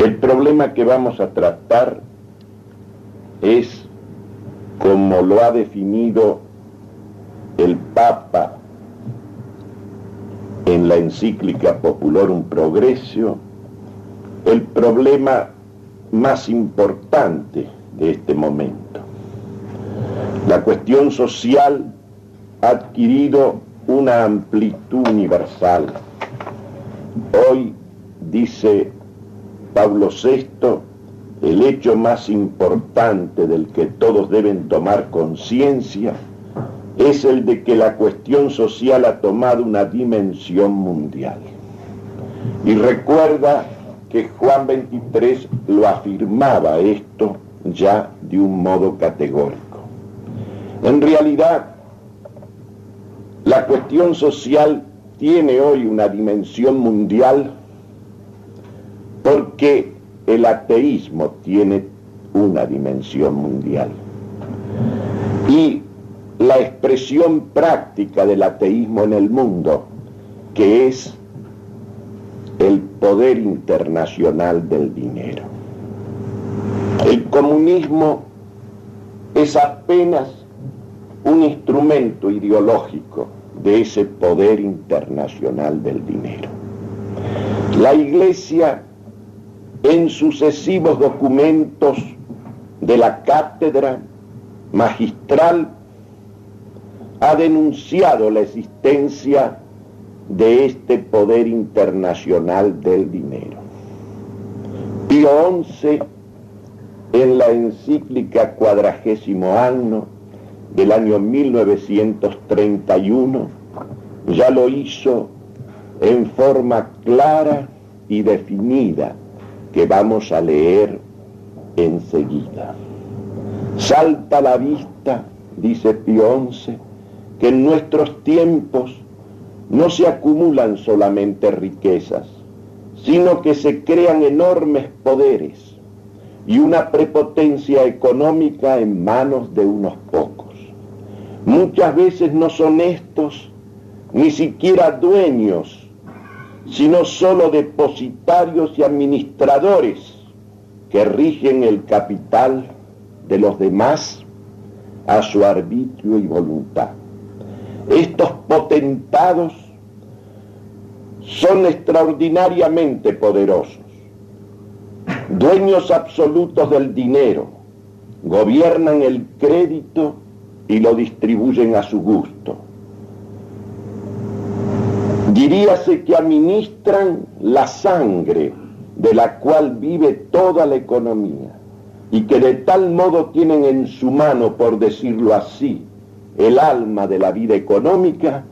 El problema que vamos a tratar es, como lo ha definido el Papa en la encíclica Popularum Progressio, el problema más importante de este momento. La cuestión social ha adquirido una amplitud universal. Hoy, dice Pablo VI, el hecho más importante del que todos deben tomar conciencia es el de que la cuestión social ha tomado una dimensión mundial. Y recuerda que Juan 23 lo afirmaba esto ya de un modo categórico. En realidad, la cuestión social tiene hoy una dimensión mundial porque el ateísmo tiene una dimensión mundial. Y la expresión práctica del ateísmo en el mundo, que es el poder internacional del dinero. El comunismo es apenas un instrumento ideológico de ese poder internacional del dinero. La Iglesia en sucesivos documentos de la cátedra magistral ha denunciado la existencia de este poder internacional del dinero. Pío XI, en la encíclica cuadragésimo año del año 1931, ya lo hizo en forma clara y definida que vamos a leer enseguida. Salta a la vista, dice Pío XI, que en nuestros tiempos no se acumulan solamente riquezas, sino que se crean enormes poderes y una prepotencia económica en manos de unos pocos. Muchas veces no son estos ni siquiera dueños, sino solo depositarios y administradores que rigen el capital de los demás a su arbitrio y voluntad. Estos potentados son extraordinariamente poderosos, dueños absolutos del dinero, gobiernan el crédito y lo distribuyen a su gusto. Diríase que administran la sangre de la cual vive toda la economía y que de tal modo tienen en su mano, por decirlo así, el alma de la vida económica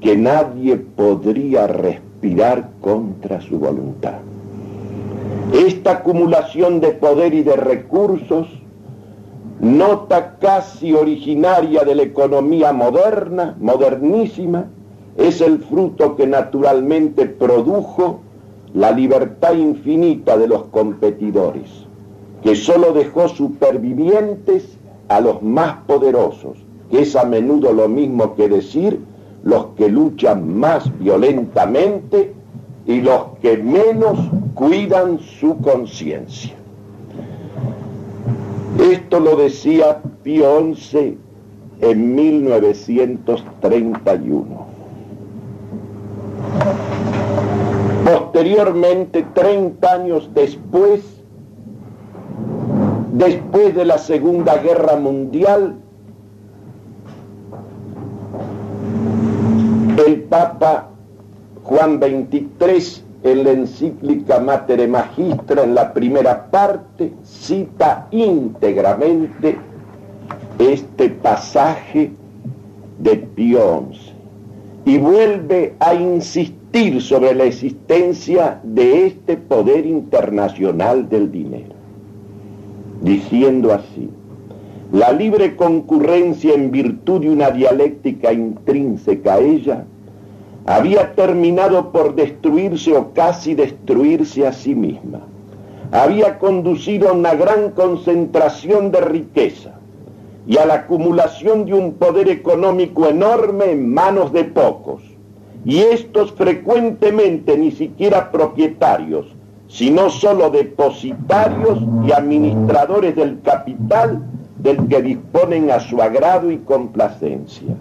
que nadie podría respirar contra su voluntad. Esta acumulación de poder y de recursos, nota casi originaria de la economía moderna, modernísima, es el fruto que naturalmente produjo la libertad infinita de los competidores, que sólo dejó supervivientes a los más poderosos, que es a menudo lo mismo que decir los que luchan más violentamente y los que menos cuidan su conciencia. Esto lo decía Pío XI en 1931. Posteriormente, 30 años después, después de la Segunda Guerra Mundial, el Papa Juan XXIII en la encíclica Mater Magistra, en la primera parte, cita íntegramente este pasaje de Pío XI y vuelve a insistir sobre la existencia de este poder internacional del dinero, diciendo así, la libre concurrencia en virtud de una dialéctica intrínseca a ella había terminado por destruirse o casi destruirse a sí misma. Había conducido a una gran concentración de riqueza y a la acumulación de un poder económico enorme en manos de pocos, y estos frecuentemente ni siquiera propietarios, sino solo depositarios y administradores del capital del que disponen a su agrado y complacencia.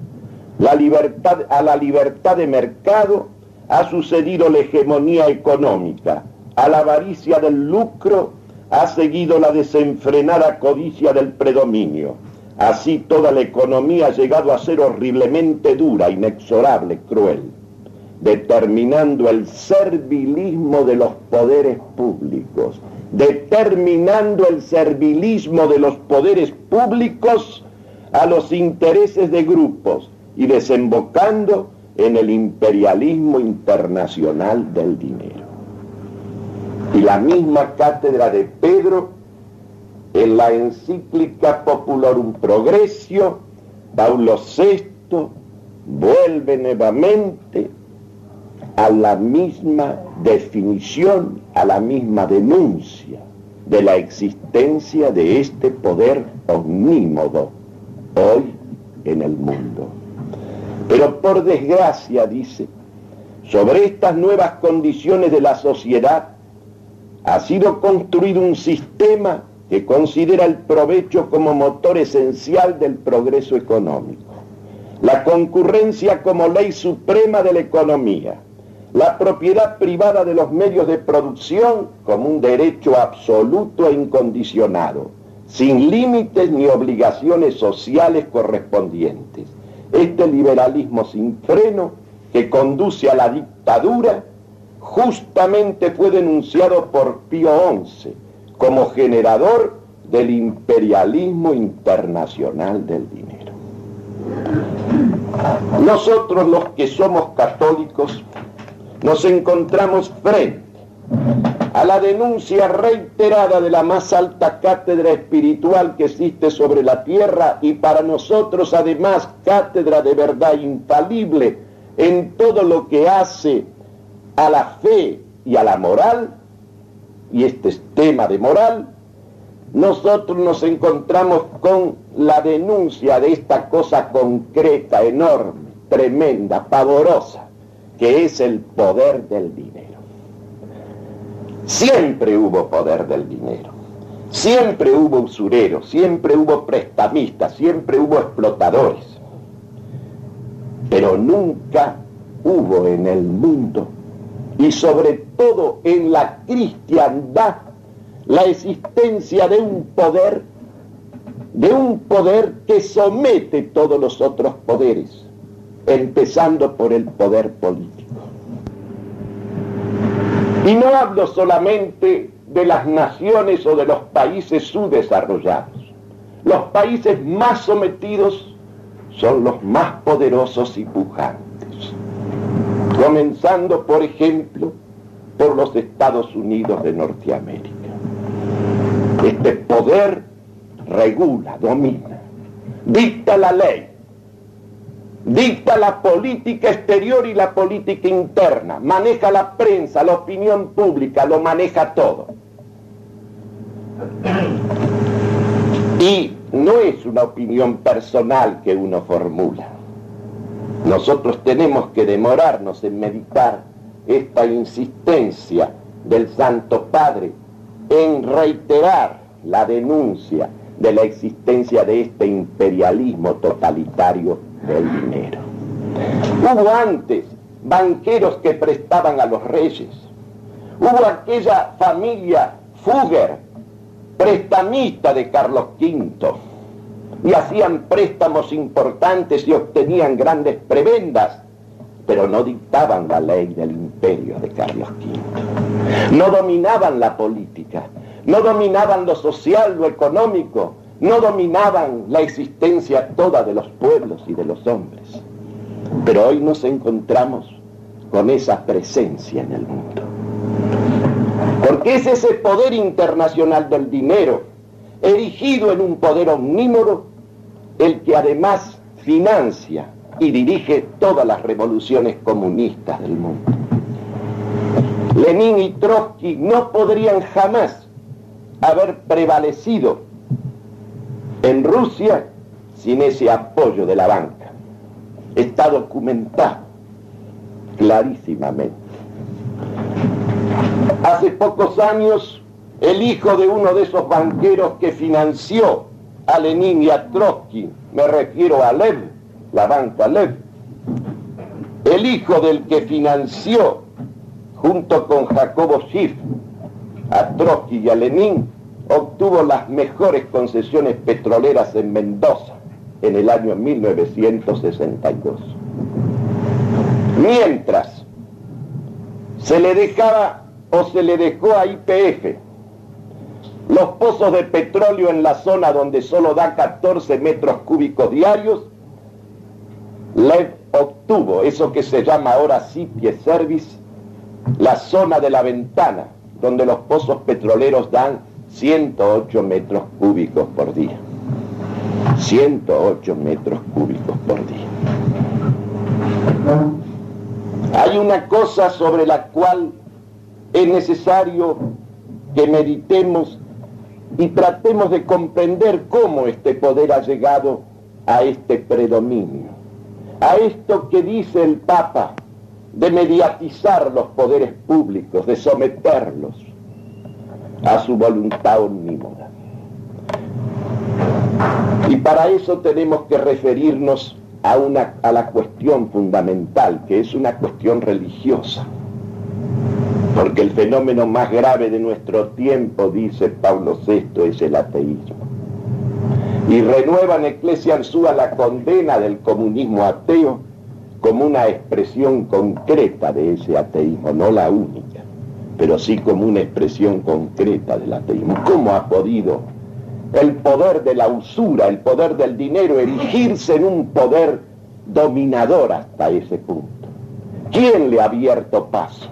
La libertad, a la libertad de mercado ha sucedido la hegemonía económica, a la avaricia del lucro ha seguido la desenfrenada codicia del predominio. Así toda la economía ha llegado a ser horriblemente dura, inexorable, cruel, determinando el servilismo de los poderes públicos, determinando el servilismo de los poderes públicos a los intereses de grupos y desembocando en el imperialismo internacional del dinero. Y la misma cátedra de Pedro, en la encíclica Popularum Progressio, Paulo VI vuelve nuevamente a la misma definición, a la misma denuncia de la existencia de este poder omnímodo hoy en el mundo. Pero por desgracia, dice, sobre estas nuevas condiciones de la sociedad ha sido construido un sistema que considera el provecho como motor esencial del progreso económico, la concurrencia como ley suprema de la economía, la propiedad privada de los medios de producción como un derecho absoluto e incondicionado, sin límites ni obligaciones sociales correspondientes. Este liberalismo sin freno que conduce a la dictadura justamente fue denunciado por Pío XI como generador del imperialismo internacional del dinero. Nosotros los que somos católicos nos encontramos frente a la denuncia reiterada de la más alta cátedra espiritual que existe sobre la tierra y para nosotros además cátedra de verdad infalible en todo lo que hace a la fe y a la moral, y este es tema de moral, nosotros nos encontramos con la denuncia de esta cosa concreta, enorme, tremenda, pavorosa, que es el poder del dinero. Siempre hubo poder del dinero, siempre hubo usureros, siempre hubo prestamistas, siempre hubo explotadores, pero nunca hubo en el mundo y sobre todo en la cristiandad la existencia de un poder, de un poder que somete todos los otros poderes, empezando por el poder político. Y no hablo solamente de las naciones o de los países subdesarrollados. Los países más sometidos son los más poderosos y pujantes comenzando por ejemplo por los Estados Unidos de Norteamérica. Este poder regula, domina, dicta la ley, dicta la política exterior y la política interna, maneja la prensa, la opinión pública, lo maneja todo. Y no es una opinión personal que uno formula, nosotros tenemos que demorarnos en meditar esta insistencia del Santo Padre en reiterar la denuncia de la existencia de este imperialismo totalitario del dinero. Hubo antes banqueros que prestaban a los reyes. Hubo aquella familia Fugger, prestamista de Carlos V y hacían préstamos importantes y obtenían grandes prebendas, pero no dictaban la ley del imperio de Carlos V. No dominaban la política, no dominaban lo social, lo económico, no dominaban la existencia toda de los pueblos y de los hombres. Pero hoy nos encontramos con esa presencia en el mundo. Porque es ese poder internacional del dinero, erigido en un poder omnímodo, el que además financia y dirige todas las revoluciones comunistas del mundo. Lenin y Trotsky no podrían jamás haber prevalecido en Rusia sin ese apoyo de la banca. Está documentado clarísimamente. Hace pocos años, el hijo de uno de esos banqueros que financió a Lenin y a Trotsky, me refiero a Lev, la banca Lev, el hijo del que financió junto con Jacobo Schiff a Trotsky y a Lenin, obtuvo las mejores concesiones petroleras en Mendoza en el año 1962. Mientras se le dejaba o se le dejó a IPF los pozos de petróleo en la zona donde solo da 14 metros cúbicos diarios, le obtuvo eso que se llama ahora Cipie Service, la zona de la ventana, donde los pozos petroleros dan 108 metros cúbicos por día. 108 metros cúbicos por día. Hay una cosa sobre la cual es necesario que meditemos y tratemos de comprender cómo este poder ha llegado a este predominio, a esto que dice el Papa de mediatizar los poderes públicos, de someterlos a su voluntad omnímoda. Y para eso tenemos que referirnos a, una, a la cuestión fundamental, que es una cuestión religiosa. Porque el fenómeno más grave de nuestro tiempo, dice Pablo VI, es el ateísmo. Y renueva en Eclesia Ansúa la condena del comunismo ateo como una expresión concreta de ese ateísmo, no la única, pero sí como una expresión concreta del ateísmo. ¿Cómo ha podido el poder de la usura, el poder del dinero, erigirse en un poder dominador hasta ese punto. ¿Quién le ha abierto paso?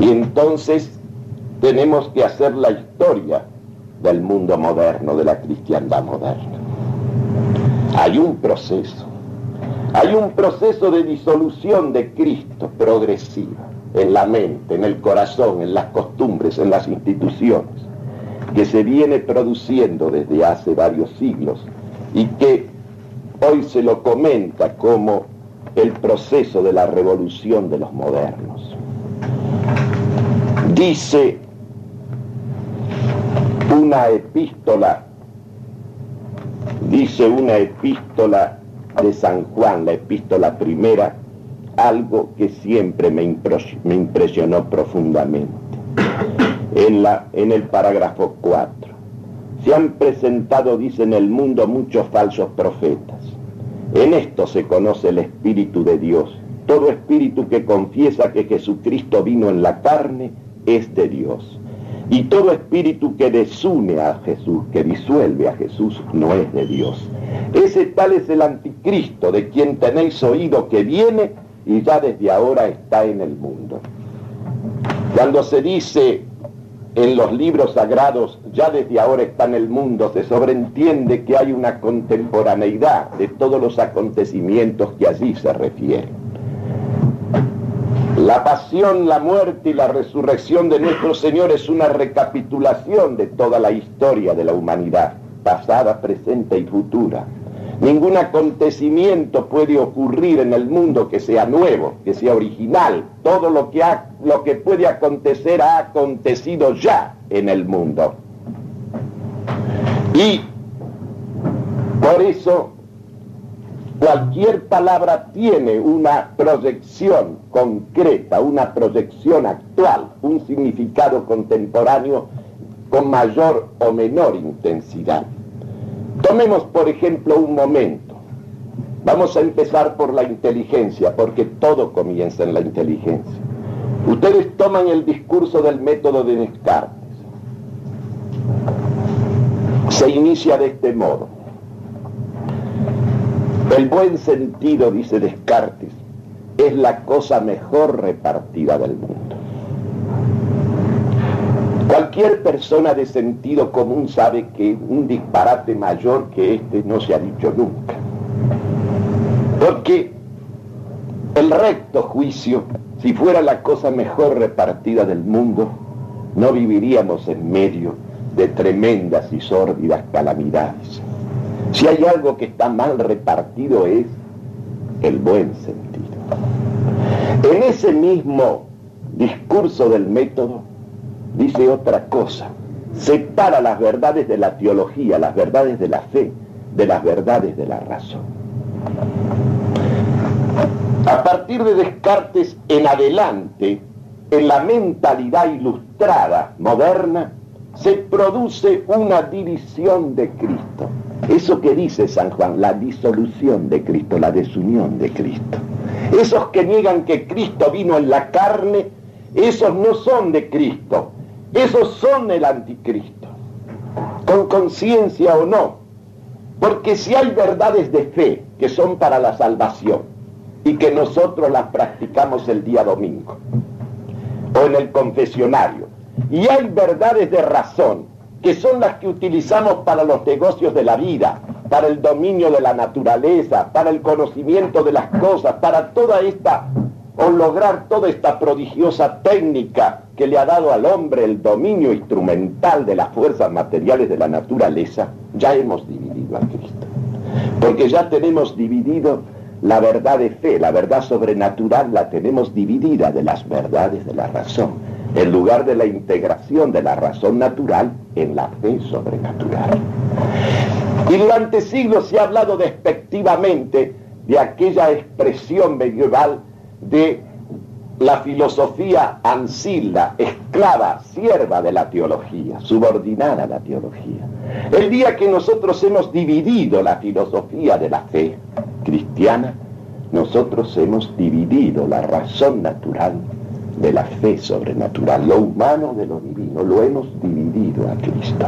Y entonces tenemos que hacer la historia del mundo moderno, de la cristiandad moderna. Hay un proceso, hay un proceso de disolución de Cristo progresiva en la mente, en el corazón, en las costumbres, en las instituciones que se viene produciendo desde hace varios siglos y que hoy se lo comenta como el proceso de la revolución de los modernos. Dice una epístola, dice una epístola de San Juan, la epístola primera, algo que siempre me, impresionó profundamente en, la, en el parágrafo 4. Se han presentado, dice, en el mundo muchos falsos profetas. En esto se conoce el Espíritu de Dios. Todo espíritu que confiesa que Jesucristo vino en la carne es de Dios. Y todo espíritu que desune a Jesús, que disuelve a Jesús, no es de Dios. Ese tal es el anticristo de quien tenéis oído que viene y ya desde ahora está en el mundo. Cuando se dice en los libros sagrados, ya desde ahora está en el mundo, se sobreentiende que hay una contemporaneidad de todos los acontecimientos que allí se refieren. La pasión, la muerte y la resurrección de nuestro Señor es una recapitulación de toda la historia de la humanidad, pasada, presente y futura. Ningún acontecimiento puede ocurrir en el mundo que sea nuevo, que sea original. Todo lo que, ha, lo que puede acontecer ha acontecido ya en el mundo. Y por eso cualquier palabra tiene una proyección concreta, una proyección actual, un significado contemporáneo con mayor o menor intensidad. Tomemos, por ejemplo, un momento. Vamos a empezar por la inteligencia, porque todo comienza en la inteligencia. Ustedes toman el discurso del método de Descartes. Se inicia de este modo. El buen sentido, dice Descartes, es la cosa mejor repartida del mundo. Cualquier persona de sentido común sabe que un disparate mayor que este no se ha dicho nunca. Porque el recto juicio, si fuera la cosa mejor repartida del mundo, no viviríamos en medio de tremendas y sórdidas calamidades. Si hay algo que está mal repartido es el buen sentido. En ese mismo discurso del método dice otra cosa. Separa las verdades de la teología, las verdades de la fe, de las verdades de la razón. A partir de Descartes en adelante, en la mentalidad ilustrada moderna, se produce una división de Cristo. Eso que dice San Juan, la disolución de Cristo, la desunión de Cristo. Esos que niegan que Cristo vino en la carne, esos no son de Cristo, esos son el anticristo, con conciencia o no. Porque si hay verdades de fe que son para la salvación y que nosotros las practicamos el día domingo o en el confesionario, y hay verdades de razón que son las que utilizamos para los negocios de la vida, para el dominio de la naturaleza, para el conocimiento de las cosas, para toda esta, o lograr toda esta prodigiosa técnica que le ha dado al hombre el dominio instrumental de las fuerzas materiales de la naturaleza, ya hemos dividido a Cristo. Porque ya tenemos dividido la verdad de fe, la verdad sobrenatural la tenemos dividida de las verdades de la razón en lugar de la integración de la razón natural en la fe sobrenatural. Y durante siglos se ha hablado despectivamente de aquella expresión medieval de la filosofía ansila, esclava, sierva de la teología, subordinada a la teología. El día que nosotros hemos dividido la filosofía de la fe cristiana, nosotros hemos dividido la razón natural de la fe sobrenatural, lo humano de lo divino, lo hemos dividido a Cristo.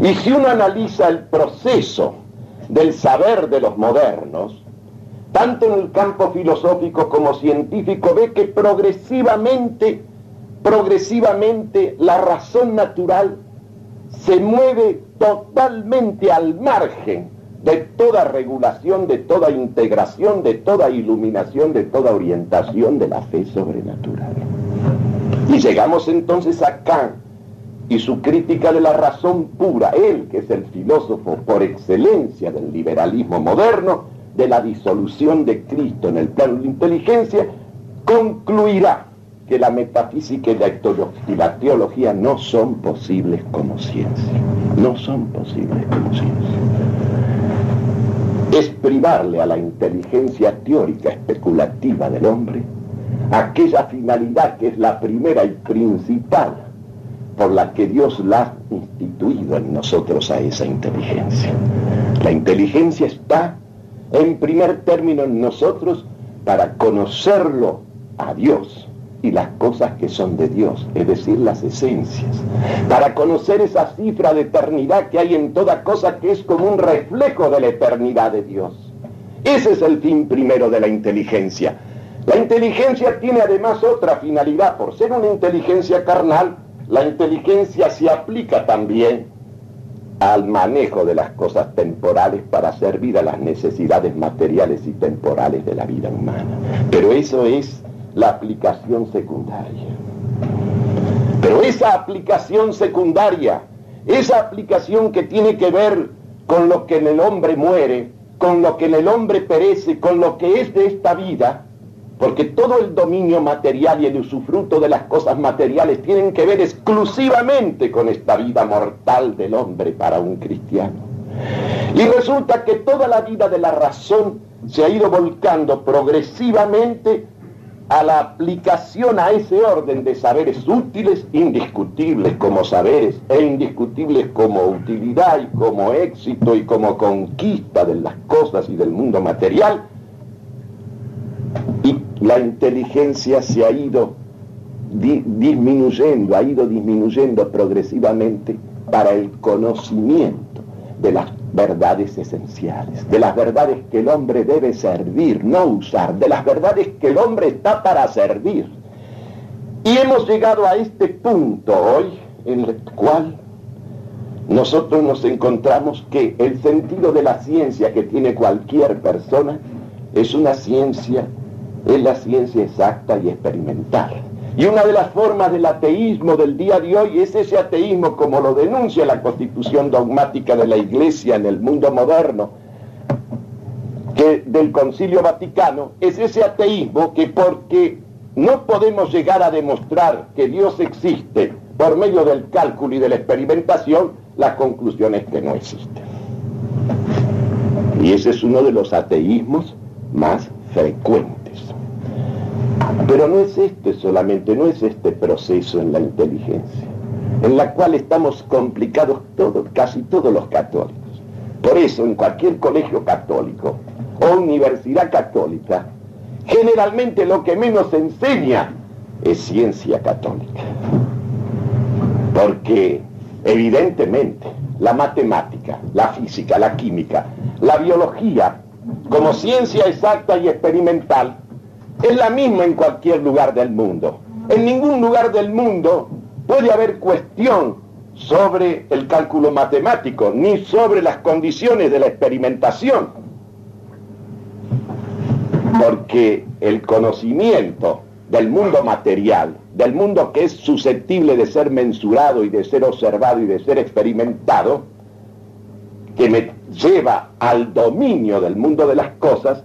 Y si uno analiza el proceso del saber de los modernos, tanto en el campo filosófico como científico, ve que progresivamente, progresivamente la razón natural se mueve totalmente al margen de toda regulación, de toda integración, de toda iluminación, de toda orientación de la fe sobrenatural. Y llegamos entonces a Kant y su crítica de la razón pura, él que es el filósofo por excelencia del liberalismo moderno, de la disolución de Cristo en el plano de la inteligencia, concluirá que la metafísica y la teología no son posibles como ciencia. No son posibles como ciencia. Es privarle a la inteligencia teórica especulativa del hombre aquella finalidad que es la primera y principal por la que Dios la ha instituido en nosotros a esa inteligencia. La inteligencia está en primer término en nosotros para conocerlo a Dios y las cosas que son de Dios, es decir, las esencias, para conocer esa cifra de eternidad que hay en toda cosa que es como un reflejo de la eternidad de Dios. Ese es el fin primero de la inteligencia, la inteligencia tiene además otra finalidad. Por ser una inteligencia carnal, la inteligencia se aplica también al manejo de las cosas temporales para servir a las necesidades materiales y temporales de la vida humana. Pero eso es la aplicación secundaria. Pero esa aplicación secundaria, esa aplicación que tiene que ver con lo que en el hombre muere, con lo que en el hombre perece, con lo que es de esta vida, porque todo el dominio material y el usufruto de las cosas materiales tienen que ver exclusivamente con esta vida mortal del hombre para un cristiano. Y resulta que toda la vida de la razón se ha ido volcando progresivamente a la aplicación a ese orden de saberes útiles, indiscutibles como saberes e indiscutibles como utilidad y como éxito y como conquista de las cosas y del mundo material, la inteligencia se ha ido disminuyendo, ha ido disminuyendo progresivamente para el conocimiento de las verdades esenciales, de las verdades que el hombre debe servir, no usar, de las verdades que el hombre está para servir. Y hemos llegado a este punto hoy en el cual nosotros nos encontramos que el sentido de la ciencia que tiene cualquier persona es una ciencia es la ciencia exacta y experimental. Y una de las formas del ateísmo del día de hoy es ese ateísmo como lo denuncia la constitución dogmática de la Iglesia en el mundo moderno, que del Concilio Vaticano, es ese ateísmo que porque no podemos llegar a demostrar que Dios existe por medio del cálculo y de la experimentación, la conclusión es que no existe. Y ese es uno de los ateísmos más frecuentes. Pero no es este solamente, no es este proceso en la inteligencia, en la cual estamos complicados todos, casi todos los católicos. Por eso, en cualquier colegio católico o universidad católica, generalmente lo que menos se enseña es ciencia católica. Porque evidentemente la matemática, la física, la química, la biología, como ciencia exacta y experimental, es la misma en cualquier lugar del mundo. En ningún lugar del mundo puede haber cuestión sobre el cálculo matemático, ni sobre las condiciones de la experimentación. Porque el conocimiento del mundo material, del mundo que es susceptible de ser mensurado y de ser observado y de ser experimentado, que me lleva al dominio del mundo de las cosas,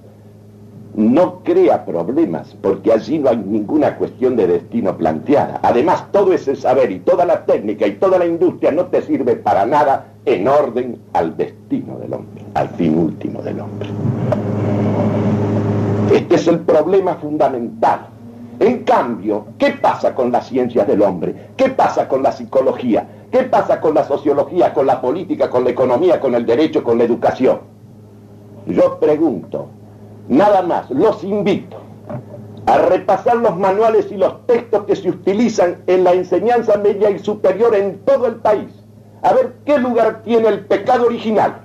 no crea problemas, porque allí no hay ninguna cuestión de destino planteada. Además, todo ese saber y toda la técnica y toda la industria no te sirve para nada en orden al destino del hombre, al fin último del hombre. Este es el problema fundamental. En cambio, ¿qué pasa con las ciencias del hombre? ¿Qué pasa con la psicología? ¿Qué pasa con la sociología, con la política, con la economía, con el derecho, con la educación? Yo pregunto, nada más, los invito a repasar los manuales y los textos que se utilizan en la enseñanza media y superior en todo el país. A ver qué lugar tiene el pecado original.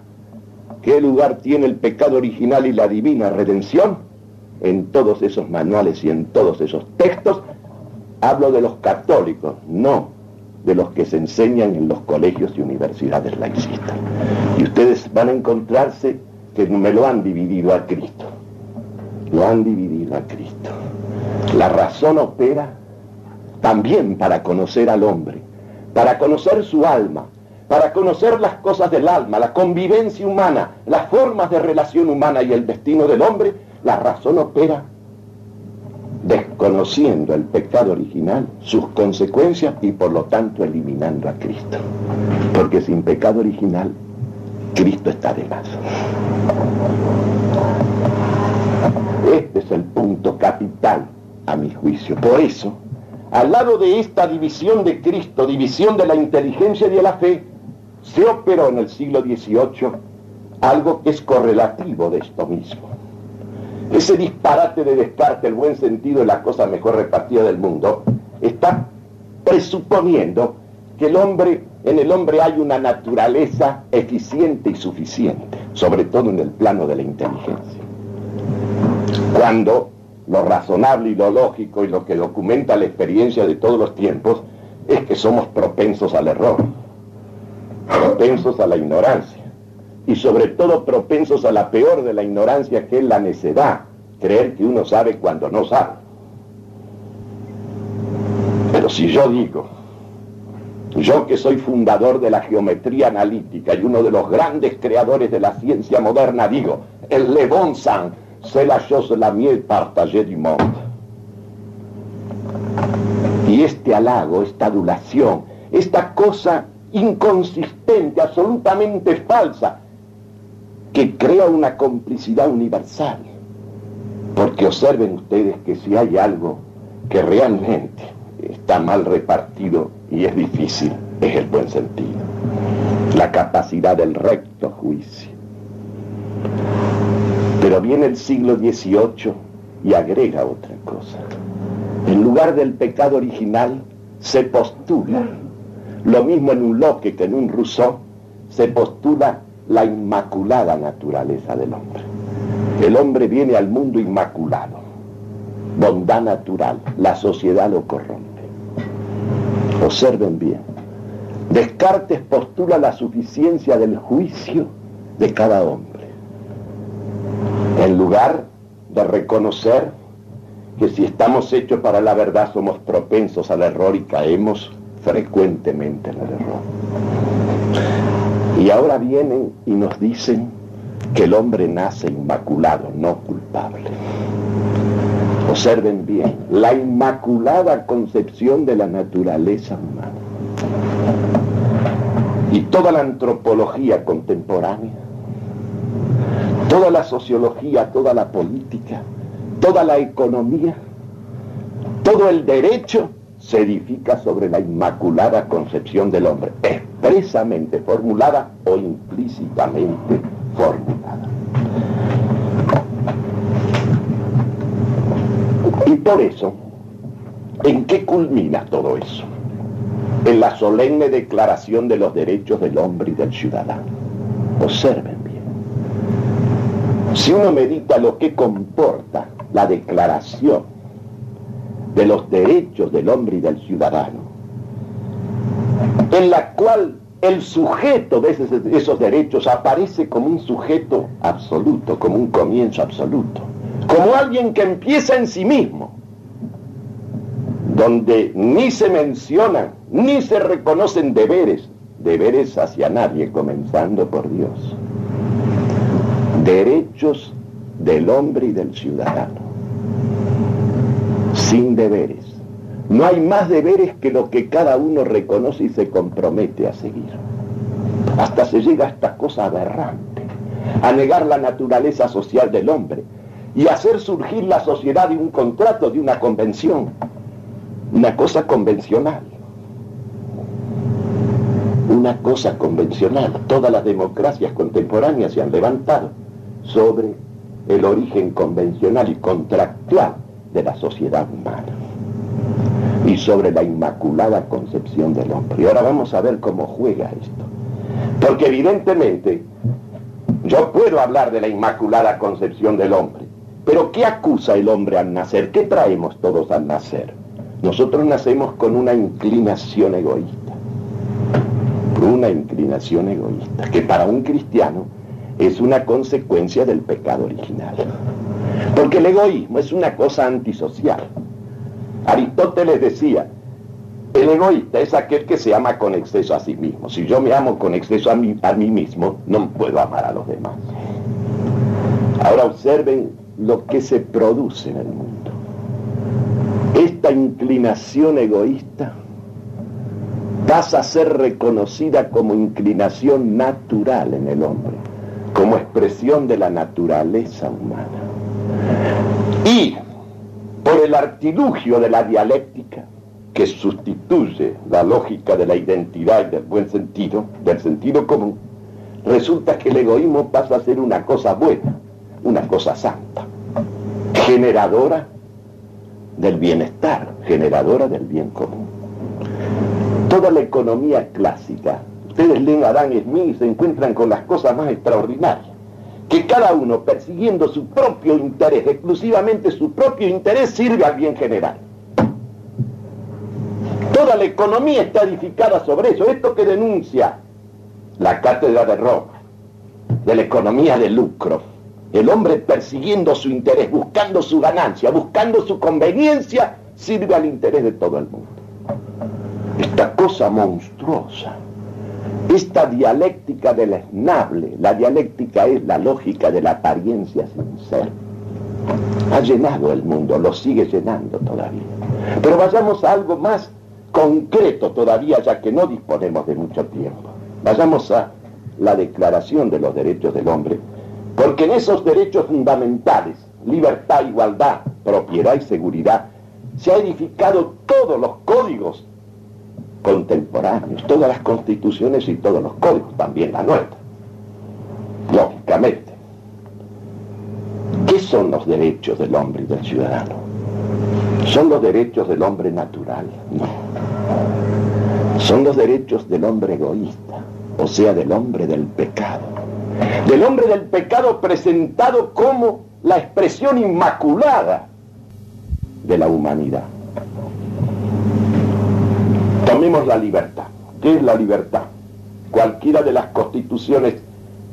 ¿Qué lugar tiene el pecado original y la divina redención? En todos esos manuales y en todos esos textos. Hablo de los católicos, no de los que se enseñan en los colegios y universidades laicistas. Y ustedes van a encontrarse que me lo han dividido a Cristo. Lo han dividido a Cristo. La razón opera también para conocer al hombre, para conocer su alma, para conocer las cosas del alma, la convivencia humana, las formas de relación humana y el destino del hombre, la razón opera desconociendo el pecado original, sus consecuencias y por lo tanto eliminando a Cristo. Porque sin pecado original, Cristo está de más. Es el punto capital a mi juicio. Por eso, al lado de esta división de Cristo, división de la inteligencia y de la fe, se operó en el siglo XVIII algo que es correlativo de esto mismo ese disparate de Descartes, el buen sentido de la cosa mejor repartida del mundo, está presuponiendo que el hombre, en el hombre hay una naturaleza eficiente y suficiente, sobre todo en el plano de la inteligencia. Cuando lo razonable y lo lógico y lo que documenta la experiencia de todos los tiempos es que somos propensos al error, propensos a la ignorancia y sobre todo propensos a la peor de la ignorancia que es la necedad, creer que uno sabe cuando no sabe. Pero si yo digo, yo que soy fundador de la geometría analítica y uno de los grandes creadores de la ciencia moderna, digo, el Le Bon Sang, c'est la chose la mieux partagée du monde. Y este halago, esta adulación, esta cosa inconsistente, absolutamente falsa, que crea una complicidad universal. Porque observen ustedes que si hay algo que realmente está mal repartido y es difícil, es el buen sentido. La capacidad del recto juicio. Viene el siglo XVIII y agrega otra cosa. En lugar del pecado original se postula, lo mismo en un Locke que en un Rousseau, se postula la inmaculada naturaleza del hombre. El hombre viene al mundo inmaculado, bondad natural, la sociedad lo corrompe. Observen bien, Descartes postula la suficiencia del juicio de cada hombre, en lugar de reconocer que si estamos hechos para la verdad somos propensos al error y caemos frecuentemente en el error. Y ahora vienen y nos dicen que el hombre nace inmaculado, no culpable. Observen bien, la inmaculada concepción de la naturaleza humana y toda la antropología contemporánea, toda la sociología, toda la política, toda la economía, todo el derecho se edifica sobre la inmaculada concepción del hombre, expresamente formulada o implícitamente formulada. Y por eso, ¿en qué culmina todo eso? En la solemne declaración de los derechos del hombre y del ciudadano. Observen. Si uno medita lo que comporta la declaración de los derechos del hombre y del ciudadano, en la cual el sujeto de esos, derechos aparece como un sujeto absoluto, como un comienzo absoluto como alguien que empieza en sí mismo, donde ni se mencionan, ni se reconocen deberes, deberes hacia nadie, comenzando por Dios. Derechos del hombre y del ciudadano, sin deberes. No hay más deberes que lo que cada uno reconoce y se compromete a seguir. Hasta se llega a esta cosa aberrante, a negar la naturaleza social del hombre, y hacer surgir la sociedad de un contrato, de una convención, una cosa convencional. Una cosa convencional. Todas las democracias contemporáneas se han levantado sobre el origen convencional y contractual de la sociedad humana y sobre la inmaculada concepción del hombre. Y ahora vamos a ver cómo juega esto. Porque evidentemente yo puedo hablar de la inmaculada concepción del hombre, pero ¿qué acusa el hombre al nacer? ¿Qué traemos todos al nacer? Nosotros nacemos con una inclinación egoísta. Una inclinación egoísta, que para un cristiano es una consecuencia del pecado original. Porque el egoísmo es una cosa antisocial. Aristóteles decía, el egoísta es aquel que se ama con exceso a sí mismo. Si yo me amo con exceso a mí, a mí mismo, no puedo amar a los demás. Ahora observen lo que se produce en el mundo. Esta inclinación egoísta pasa a ser reconocida como inclinación natural en el hombre, como expresión de la naturaleza humana. Y por el artilugio de la dialéctica, que sustituye la lógica de la identidad y del buen sentido, del sentido común, resulta que el egoísmo pasa a ser una cosa buena, una cosa santa, generadora del bienestar, generadora del bien común. Toda la economía clásica, ustedes leen a Adam Smith y se encuentran con las cosas más extraordinarias, que cada uno persiguiendo su propio interés, exclusivamente su propio interés, sirve al bien general. Toda la economía está edificada sobre eso. Esto que denuncia la cátedra de Roma, de la economía de lucro, el hombre persiguiendo su interés, buscando su ganancia, buscando su conveniencia, sirve al interés de todo el mundo. Esta cosa monstruosa, esta dialéctica del esnable, la dialéctica es la lógica de la apariencia sin ser, ha llenado el mundo, lo sigue llenando todavía. Pero vayamos a algo más concreto todavía, ya que no disponemos de mucho tiempo. Vayamos a la Declaración de los Derechos del Hombre porque en esos derechos fundamentales, libertad, igualdad, propiedad y seguridad, se ha edificado todos los códigos contemporáneos, todas las constituciones y todos los códigos, también la nuestra. Lógicamente. ¿Qué son los derechos del hombre y del ciudadano? ¿Son los derechos del hombre natural? No. Son los derechos del hombre egoísta, o sea, del hombre del pecado del hombre del pecado presentado como la expresión inmaculada de la humanidad. Tomemos la libertad. ¿Qué es la libertad? Cualquiera de las constituciones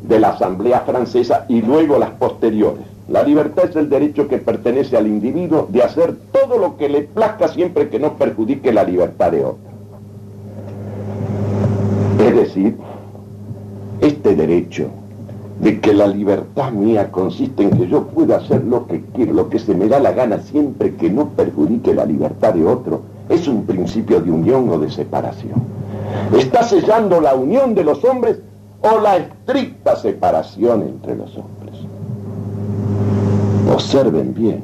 de la Asamblea Francesa y luego las posteriores. La libertad es el derecho que pertenece al individuo de hacer todo lo que le plazca siempre que no perjudique la libertad de otro. Es decir, este derecho de que la libertad mía consiste en que yo pueda hacer lo que quiero, lo que se me da la gana, siempre que no perjudique la libertad de otro, es un principio de unión o de separación. Está sellando la unión de los hombres o la estricta separación entre los hombres. Observen bien,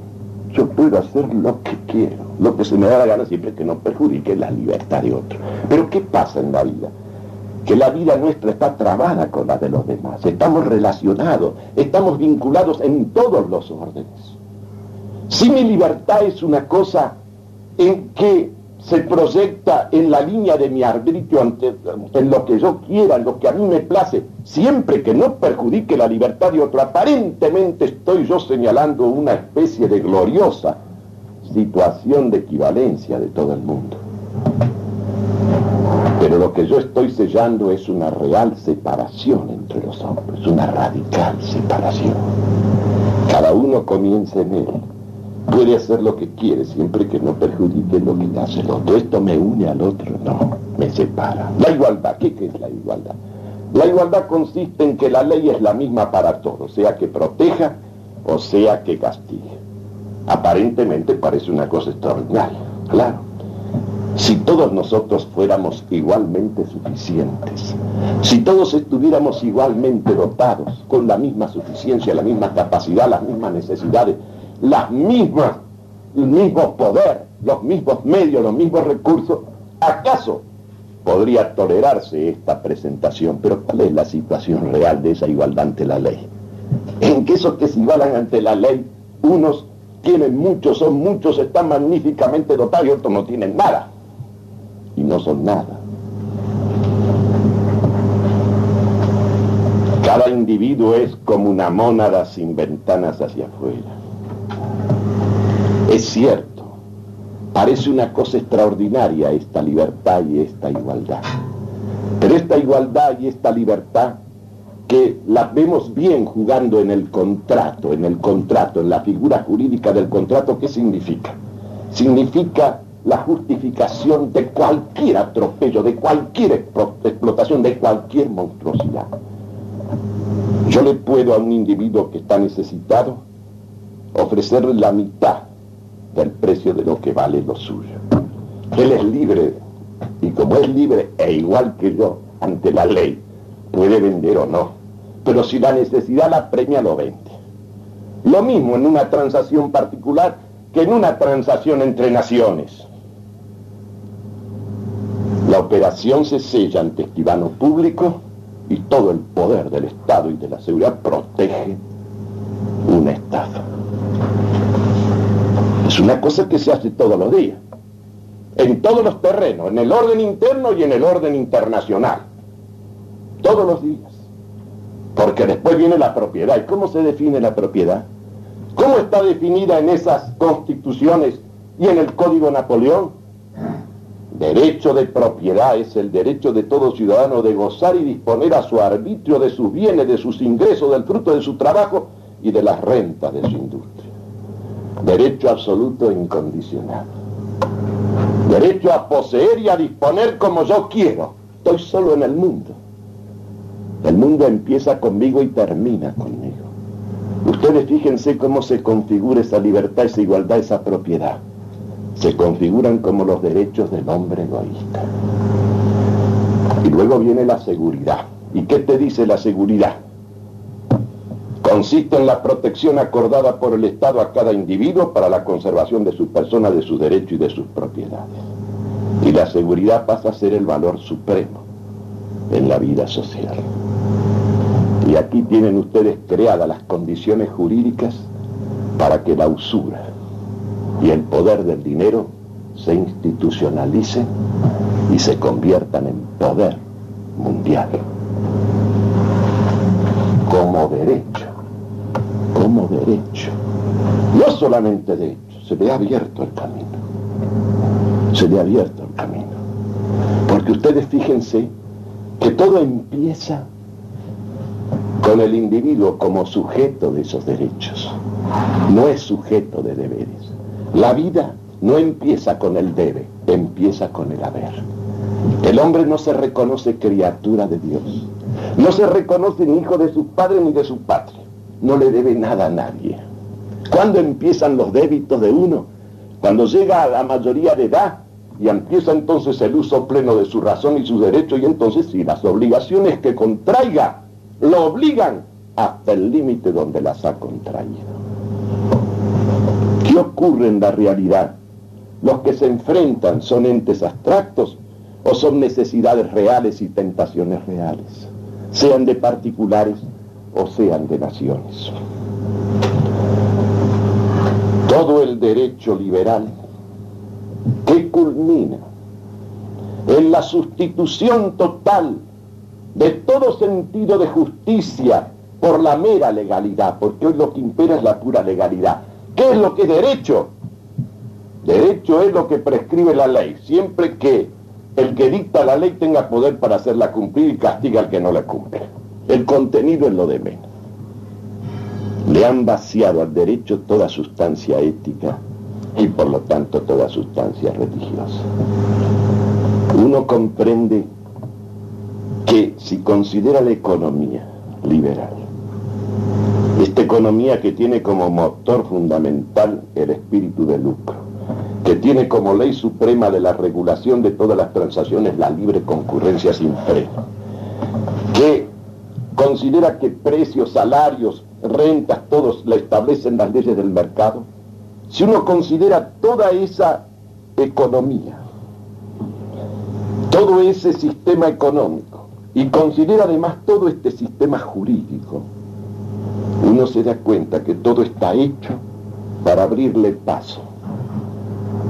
yo puedo hacer lo que quiero, lo que se me da la gana siempre que no perjudique la libertad de otro. Pero ¿qué pasa en la vida? que la vida nuestra está trabada con la de los demás. Estamos relacionados, estamos vinculados en todos los órdenes. Si mi libertad es una cosa en que se proyecta en la línea de mi arbitrio, en lo que yo quiera, en lo que a mí me place, siempre que no perjudique la libertad de otro, aparentemente estoy yo señalando una especie de gloriosa situación de equivalencia de todo el mundo. Pero lo que yo estoy sellando es una real separación entre los hombres, una radical separación. Cada uno comienza en él. Puede hacer lo que quiere siempre que no perjudique lo que hace el otro. Esto me une al otro, no, me separa. La igualdad, ¿qué, es la igualdad? La igualdad consiste en que la ley es la misma para todos, sea que proteja o sea que castigue. Aparentemente parece una cosa extraordinaria, claro si todos nosotros fuéramos igualmente suficientes, si todos estuviéramos igualmente dotados, con la misma suficiencia, la misma capacidad, las mismas necesidades, las mismas, el mismo poder, los mismos medios, los mismos recursos, ¿acaso podría tolerarse esta presentación? Pero ¿cuál es la situación real de esa igualdad ante la ley? En que esos que se igualan ante la ley, unos tienen muchos, son muchos, están magníficamente dotados y otros no tienen nada y no son nada. Cada individuo es como una mónada sin ventanas hacia afuera. Es cierto, parece una cosa extraordinaria esta libertad y esta igualdad. Pero esta igualdad y esta libertad que las vemos bien jugando en el contrato, en el contrato, en la figura jurídica del contrato, ¿qué significa? Significa la justificación de cualquier atropello, de cualquier explotación, de cualquier monstruosidad. Yo le puedo a un individuo que está necesitado ofrecerle la mitad del precio de lo que vale lo suyo. Él es libre y como es libre e igual que yo ante la ley, puede vender o no. Pero si la necesidad la premia, lo vende. Lo mismo en una transacción particular que en una transacción entre naciones. La operación se sella ante escribano público y todo el poder del Estado y de la seguridad protege un Estado. Es una cosa que se hace todos los días, en todos los terrenos, en el orden interno y en el orden internacional, todos los días. Porque después viene la propiedad. ¿Y cómo se define la propiedad? ¿Cómo está definida en esas constituciones y en el Código Napoleón? Derecho de propiedad es el derecho de todo ciudadano de gozar y disponer a su arbitrio de sus bienes, de sus ingresos, del fruto de su trabajo y de las rentas de su industria. Derecho absoluto incondicional. Derecho a poseer y a disponer como yo quiero. Estoy solo en el mundo. El mundo empieza conmigo y termina conmigo. Ustedes fíjense cómo se configura esa libertad, esa igualdad, esa propiedad se configuran como los derechos del hombre egoísta. Y luego viene la seguridad. ¿Y qué te dice la seguridad? Consiste en la protección acordada por el Estado a cada individuo para la conservación de su persona, de sus derechos y de sus propiedades. Y la seguridad pasa a ser el valor supremo en la vida social. Y aquí tienen ustedes creadas las condiciones jurídicas para que la usura, y el poder del dinero se institucionalice y se conviertan en poder mundial. Como derecho, como derecho. No solamente de hecho, se le ha abierto el camino. Se le ha abierto el camino. Porque ustedes fíjense que todo empieza con el individuo como sujeto de esos derechos. No es sujeto de deberes. La vida no empieza con el debe, empieza con el haber. El hombre no se reconoce criatura de Dios. No se reconoce ni hijo de sus padres ni de su patria. No le debe nada a nadie. ¿Cuándo empiezan los débitos de uno? Cuando llega a la mayoría de edad y empieza entonces el uso pleno de su razón y su derecho y entonces si las obligaciones que contraiga lo obligan hasta el límite donde las ha contraído. ¿Qué ocurre en la realidad? Los que se enfrentan son entes abstractos o son necesidades reales y tentaciones reales, sean de particulares o sean de naciones. Derecho liberal que culmina en la sustitución total de todo sentido de justicia por la mera legalidad, porque hoy lo que impera es la pura legalidad. ¿Qué es lo que es derecho? Derecho es lo que prescribe la ley, siempre que el que dicta la ley tenga poder para hacerla cumplir y castiga al que no la cumple. El contenido es lo de menos. Le han vaciado al derecho toda sustancia ética y por lo tanto toda sustancia religiosa. Uno comprende que si considera la economía liberal, esta economía que tiene como motor fundamental el espíritu de lucro, que tiene como ley suprema de la regulación de todas las transacciones la libre concurrencia sin freno, que considera que precios, salarios, rentas, todos la establecen las leyes del mercado, si uno considera toda esa economía, todo ese sistema económico, y considera además todo este sistema jurídico, uno se da cuenta que todo está hecho para abrirle paso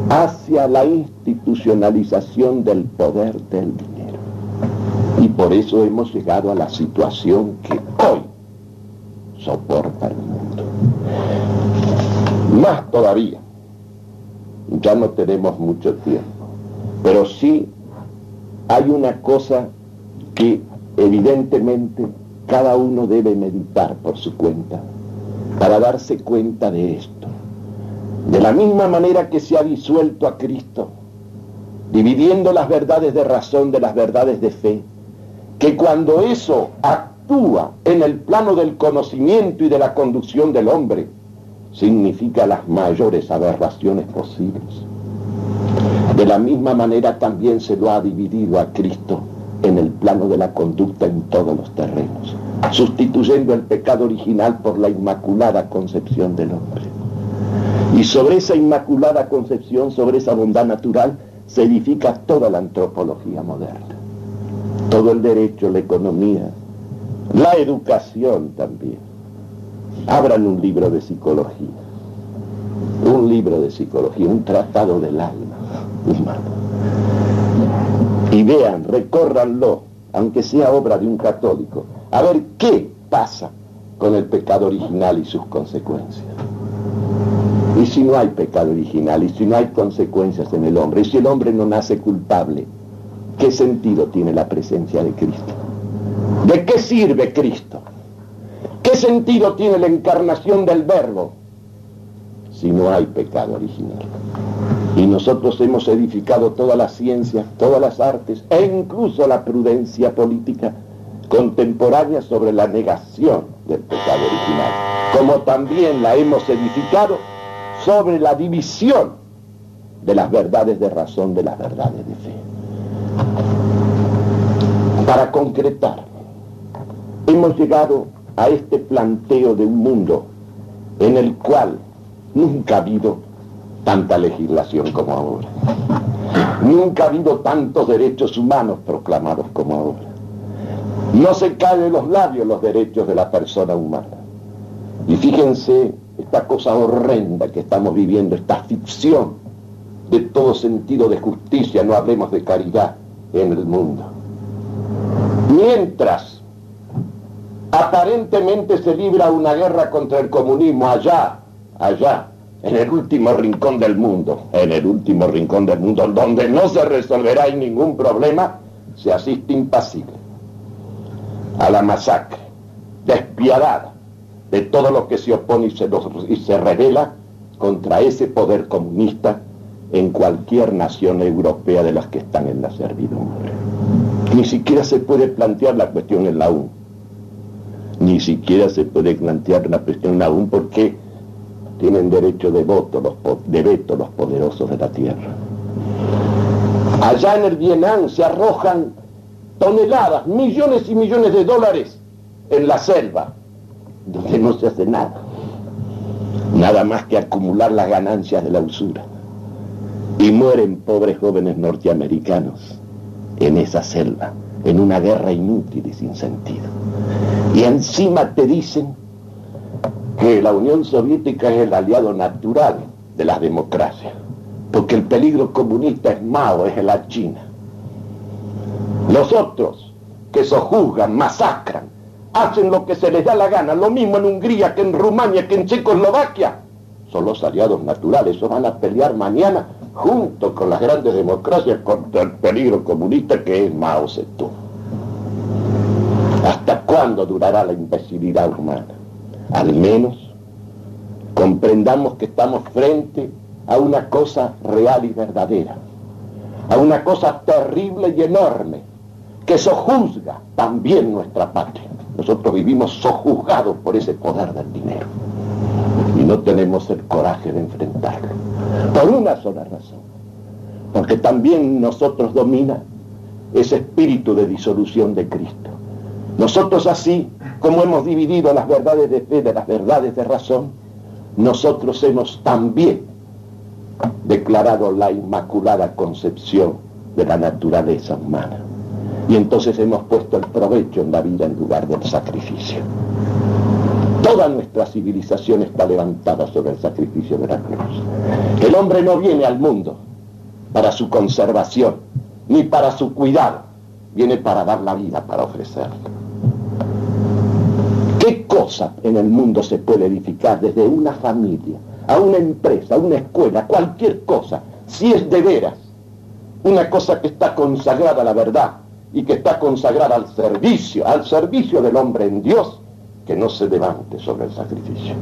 hacia la institucionalización del poder del dinero. Y por eso hemos llegado a la situación que hoy soporta el mundo. Más todavía, ya no tenemos mucho tiempo, pero sí hay una cosa que evidentemente cada uno debe meditar por su cuenta para darse cuenta de esto. De la misma manera que se ha disuelto a Cristo, dividiendo las verdades de razón de las verdades de fe, que cuando eso en el plano del conocimiento y de la conducción del hombre, significa las mayores aberraciones posibles. De la misma manera también se lo ha dividido a Cristo en el plano de la conducta en todos los terrenos, sustituyendo el pecado original por la inmaculada concepción del hombre. Y sobre esa inmaculada concepción, sobre esa bondad natural, se edifica toda la antropología moderna. Todo el derecho, la economía, la educación también. Abran un libro de psicología, un libro de psicología, un tratado del alma humano y vean, recórranlo, aunque sea obra de un católico, a ver qué pasa con el pecado original y sus consecuencias. Y si no hay pecado original, y si no hay consecuencias en el hombre, y si el hombre no nace culpable, ¿qué sentido tiene la presencia de Cristo? ¿De qué sirve Cristo? ¿Qué sentido tiene la encarnación del verbo si no hay pecado original? Y nosotros hemos edificado todas las ciencias, todas las artes e incluso la prudencia política contemporánea sobre la negación del pecado original, como también la hemos edificado sobre la división de las verdades de razón de las verdades de fe. Para concretar, hemos llegado a este planteo de un mundo en el cual nunca ha habido tanta legislación como ahora. Nunca ha habido tantos derechos humanos proclamados como ahora. No se caen los labios los derechos de la persona humana. Y fíjense esta cosa horrenda que estamos viviendo, esta ficción de todo sentido de justicia, no hablemos de caridad en el mundo. Mientras aparentemente se libra una guerra contra el comunismo allá, allá, en el último rincón del mundo, en el último rincón del mundo, donde no se resolverá ningún problema, se asiste impasible a la masacre despiadada de todo lo que se opone y se, revela contra ese poder comunista en cualquier nación europea de las que están en la servidumbre. Ni siquiera se puede plantear la cuestión en la UN. Ni siquiera se puede plantear la cuestión UN porque tienen derecho de voto, los, de veto los poderosos de la tierra. Allá en el Vietnam se arrojan toneladas, millones y millones de dólares en la selva, donde no se hace nada. Nada más que acumular las ganancias de la usura. Y mueren pobres jóvenes norteamericanos en esa selva, en una guerra inútil y sin sentido. Y encima te dicen que la Unión Soviética es el aliado natural de las democracias, porque el peligro comunista es Mao, es la China. Los otros que sojuzgan, masacran, hacen lo que se les da la gana, lo mismo en Hungría que en Rumania, que en Checoslovaquia, son los aliados naturales, eso van a pelear mañana junto con las grandes democracias contra el peligro comunista que es Mao Zedong. ¿Hasta cuándo durará la imbecilidad humana? Al menos comprendamos que estamos frente a una cosa real y verdadera, a una cosa terrible y enorme, que sojuzga también nuestra patria. Nosotros vivimos sojuzgados por ese poder del dinero y no tenemos el coraje de enfrentarlo. Por una sola razón. Porque también nosotros domina ese espíritu de disolución de Cristo. Nosotros así, como hemos dividido las verdades de fe de las verdades de razón, nosotros hemos también declarado la inmaculada concepción de la naturaleza humana. Y entonces hemos puesto el provecho en la vida en lugar del sacrificio. Toda nuestra civilización está levantada sobre el sacrificio de la cruz. El hombre no viene al mundo para su conservación, ni para su cuidado, viene para dar la vida, para ofrecerla. ¿Qué cosa en el mundo se puede edificar desde una familia, a una empresa, a una escuela, cualquier cosa, si es de veras una cosa que está consagrada a la verdad, y que está consagrada al servicio, al servicio del hombre en Dios, que no se levante sobre el sacrificio.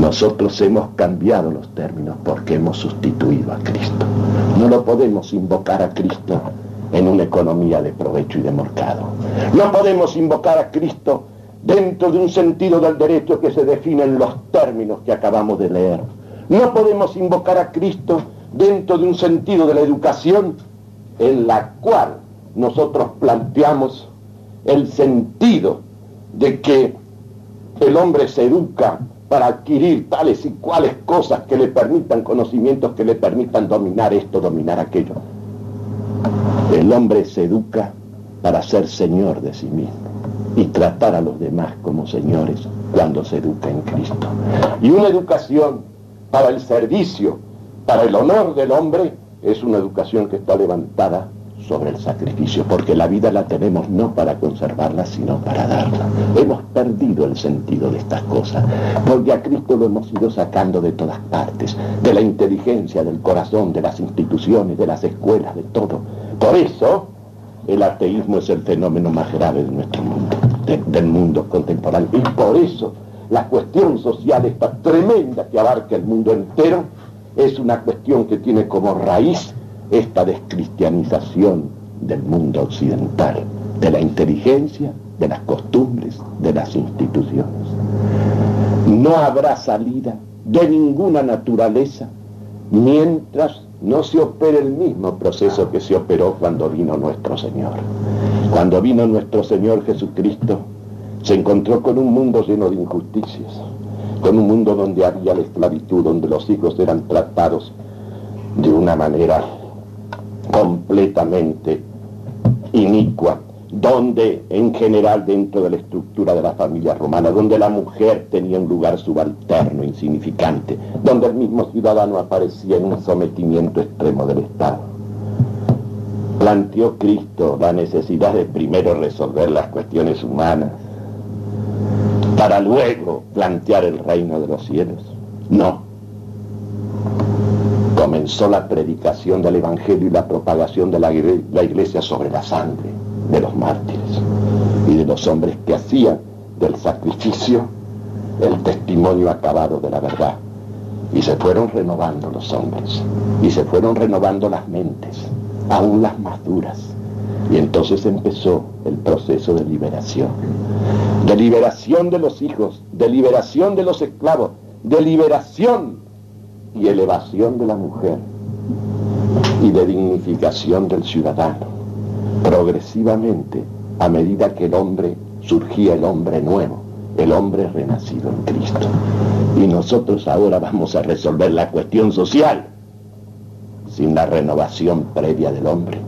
Nosotros hemos cambiado los términos porque hemos sustituido a Cristo. No lo podemos invocar a Cristo en una economía de provecho y de mercado. No podemos invocar a Cristo dentro de un sentido del derecho que se define en los términos que acabamos de leer. No podemos invocar a Cristo dentro de un sentido de la educación en la cual nosotros planteamos el sentido de que el hombre se educa para adquirir tales y cuales cosas que le permitan conocimientos que le permitan dominar esto, dominar aquello. El hombre se educa para ser señor de sí mismo y tratar a los demás como señores cuando se educa en Cristo. Y una educación para el servicio, para el honor del hombre, es una educación que está levantada sobre el sacrificio, porque la vida la tenemos no para conservarla, sino para darla. Hemos perdido el sentido de estas cosas, porque a Cristo lo hemos ido sacando de todas partes, de la inteligencia, del corazón, de las instituciones, de las escuelas, de todo. Por eso, el ateísmo es el fenómeno más grave de nuestro mundo, del mundo contemporáneo. Y por eso, la cuestión social, esta tremenda que abarca el mundo entero, es una cuestión que tiene como raíz esta descristianización del mundo occidental, de la inteligencia, de las costumbres, de las instituciones. No habrá salida de ninguna naturaleza mientras no se opere el mismo proceso que se operó cuando vino nuestro Señor. Cuando vino nuestro Señor Jesucristo, se encontró con un mundo lleno de injusticias, con un mundo donde había la esclavitud, donde los hijos eran tratados de una manera completamente inicua, donde en general dentro de la estructura de la familia romana, donde la mujer tenía un lugar subalterno, insignificante, donde el mismo ciudadano aparecía en un sometimiento extremo del Estado. Planteó Cristo la necesidad de primero resolver las cuestiones humanas para luego plantear el reino de los cielos. No, comenzó la predicación del Evangelio y la propagación de la, iglesia sobre la sangre de los mártires y de los hombres que hacían del sacrificio el testimonio acabado de la verdad. Y se fueron renovando los hombres, y se fueron renovando las mentes, aún las más duras, Y entonces empezó el proceso de liberación. De liberación de los hijos, de liberación de los esclavos, de liberación y elevación de la mujer y de dignificación del ciudadano. Progresivamente, a medida que el hombre surgía el hombre nuevo, el hombre renacido en Cristo. Y nosotros ahora vamos a resolver la cuestión social sin la renovación previa del hombre,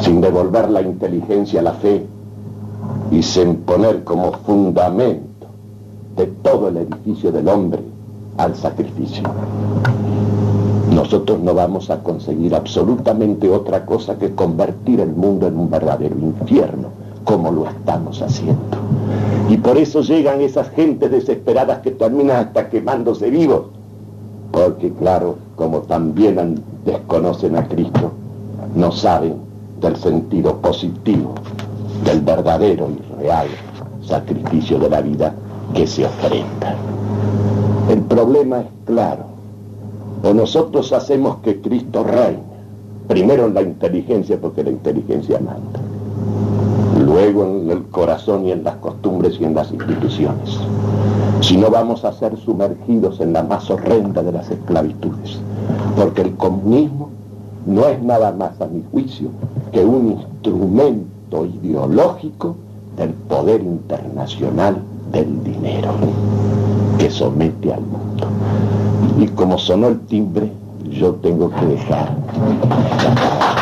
sin devolver la inteligencia a la fe y sin poner como fundamento de todo el edificio del hombre al sacrificio. Nosotros no vamos a conseguir absolutamente otra cosa que convertir el mundo en un verdadero infierno, como lo estamos haciendo. Y por eso llegan esas gentes desesperadas que terminan hasta quemándose vivos. Porque claro, como también desconocen a Cristo, no saben del sentido positivo, del verdadero y real sacrificio de la vida que se ofrenda. El problema es claro. O nosotros hacemos que Cristo reine, primero en la inteligencia, porque la inteligencia manda, luego en el corazón y en las costumbres y en las instituciones. Si no vamos a ser sumergidos en la más horrenda de las esclavitudes, porque el comunismo no es nada más, a mi juicio, que un instrumento ideológico del poder internacional del dinero que somete al mundo. Y como sonó el timbre, yo tengo que dejar